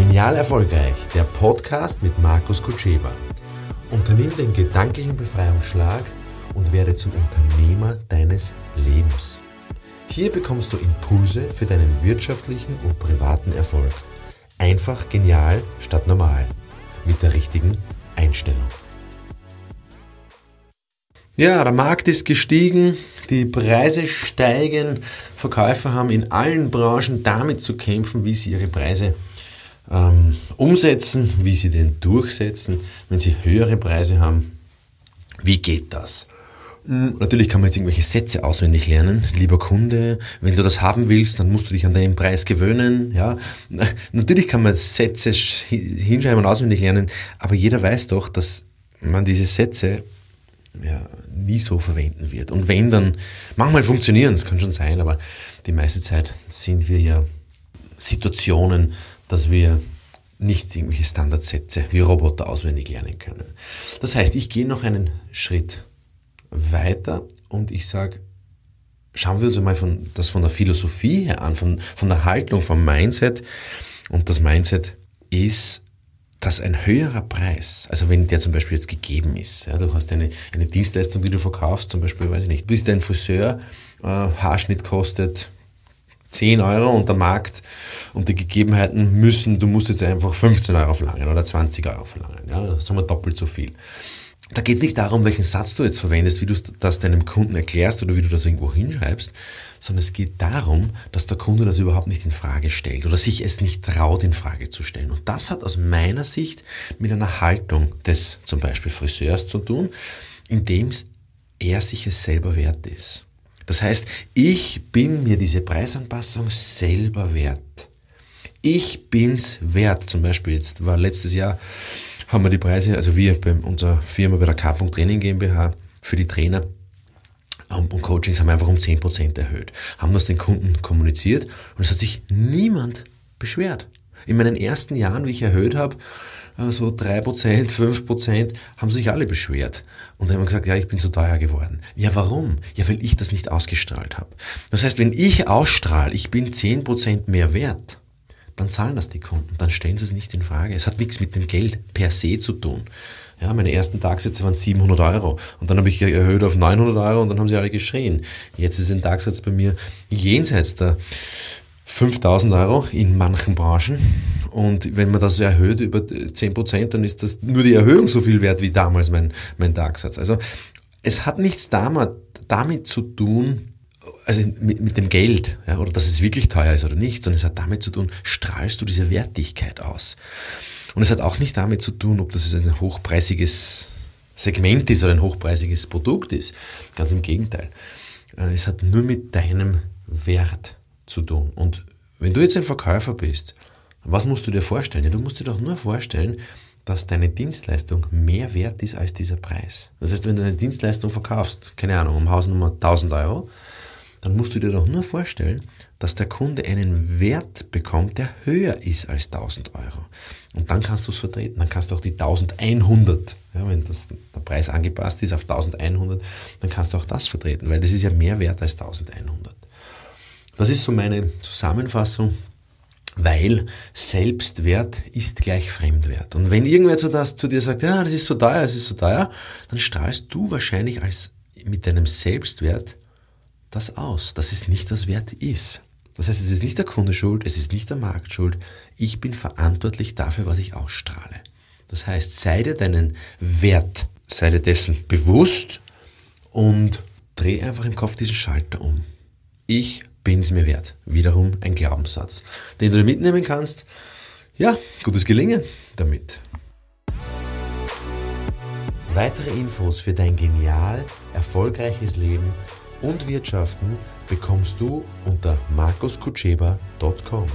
Genial Erfolgreich, der Podcast mit Markus Kutscheba. Unternimm den gedanklichen Befreiungsschlag und werde zum Unternehmer deines Lebens. Hier bekommst du Impulse für deinen wirtschaftlichen und privaten Erfolg. Einfach genial statt normal. Mit der richtigen Einstellung. Ja, der Markt ist gestiegen, die Preise steigen, Verkäufer haben in allen Branchen damit zu kämpfen, wie sie ihre Preise ähm, umsetzen, wie sie den durchsetzen, wenn sie höhere Preise haben. Wie geht das? Hm, natürlich kann man jetzt irgendwelche Sätze auswendig lernen. Lieber Kunde, wenn du das haben willst, dann musst du dich an deinen Preis gewöhnen. Ja, natürlich kann man Sätze hinschreiben und auswendig lernen, aber jeder weiß doch, dass man diese Sätze ja, nie so verwenden wird. Und wenn, dann manchmal funktionieren es, kann schon sein, aber die meiste Zeit sind wir ja Situationen, dass wir nicht irgendwelche Standardsätze wie Roboter auswendig lernen können. Das heißt, ich gehe noch einen Schritt weiter und ich sage, schauen wir uns einmal von, das von der Philosophie her an, von, von der Haltung, vom Mindset. Und das Mindset ist dass ein höherer Preis, also wenn der zum Beispiel jetzt gegeben ist, ja, du hast eine, eine Dienstleistung, die du verkaufst, zum Beispiel, weiß ich nicht, bist ein Friseur, äh, Haarschnitt kostet 10 Euro und der Markt und die Gegebenheiten müssen, du musst jetzt einfach 15 Euro verlangen oder 20 Euro verlangen, ja, sagen wir doppelt so viel. Da geht es nicht darum, welchen Satz du jetzt verwendest, wie du das deinem Kunden erklärst oder wie du das irgendwo hinschreibst, sondern es geht darum, dass der Kunde das überhaupt nicht in Frage stellt oder sich es nicht traut, in Frage zu stellen. Und das hat aus meiner Sicht mit einer Haltung des zum Beispiel Friseurs zu tun, indem er sich es selber wert ist. Das heißt, ich bin mir diese Preisanpassung selber wert. Ich bin's wert. Zum Beispiel jetzt war letztes Jahr haben wir die Preise, also wir bei unserer Firma bei der K. Training GmbH für die Trainer und Coachings haben wir einfach um 10% erhöht. Haben das den Kunden kommuniziert und es hat sich niemand beschwert. In meinen ersten Jahren, wie ich erhöht habe, so 3%, 5%, haben sich alle beschwert. Und haben gesagt, ja, ich bin zu teuer geworden. Ja, warum? Ja, weil ich das nicht ausgestrahlt habe. Das heißt, wenn ich ausstrahle, ich bin 10% mehr wert, dann zahlen das die Kunden, dann stellen sie es nicht in Frage. Es hat nichts mit dem Geld per se zu tun. Ja, meine ersten Tagsätze waren 700 Euro und dann habe ich erhöht auf 900 Euro und dann haben sie alle geschrien. Jetzt ist ein Tagsatz bei mir jenseits der 5000 Euro in manchen Branchen und wenn man das erhöht über 10 Prozent, dann ist das nur die Erhöhung so viel wert wie damals mein, mein Tagsatz. Also es hat nichts damit, damit zu tun, also mit, mit dem Geld, ja, oder dass es wirklich teuer ist oder nicht, sondern es hat damit zu tun, strahlst du diese Wertigkeit aus. Und es hat auch nicht damit zu tun, ob das ein hochpreisiges Segment ist oder ein hochpreisiges Produkt ist. Ganz im Gegenteil. Äh, es hat nur mit deinem Wert zu tun. Und wenn du jetzt ein Verkäufer bist, was musst du dir vorstellen? Ja, du musst dir doch nur vorstellen, dass deine Dienstleistung mehr wert ist als dieser Preis. Das heißt, wenn du eine Dienstleistung verkaufst, keine Ahnung, um Hausnummer 1000 Euro, dann musst du dir doch nur vorstellen, dass der Kunde einen Wert bekommt, der höher ist als 1000 Euro. Und dann kannst du es vertreten. Dann kannst du auch die 1100, ja, wenn das, der Preis angepasst ist auf 1100, dann kannst du auch das vertreten, weil das ist ja mehr wert als 1100. Das ist so meine Zusammenfassung, weil Selbstwert ist gleich Fremdwert. Und wenn irgendwer zu, das, zu dir sagt, ja, das ist so teuer, es ist so teuer, dann strahlst du wahrscheinlich als mit deinem Selbstwert das aus, dass es nicht das Wert ist. Das heißt, es ist nicht der Kunde schuld, es ist nicht der Markt schuld. Ich bin verantwortlich dafür, was ich ausstrahle. Das heißt, sei dir deinen Wert, sei dir dessen bewusst und dreh einfach im Kopf diesen Schalter um. Ich bin es mir wert. Wiederum ein Glaubenssatz, den du dir mitnehmen kannst. Ja, gutes Gelingen damit. Weitere Infos für dein genial erfolgreiches Leben und Wirtschaften bekommst du unter markuskutscheba.com.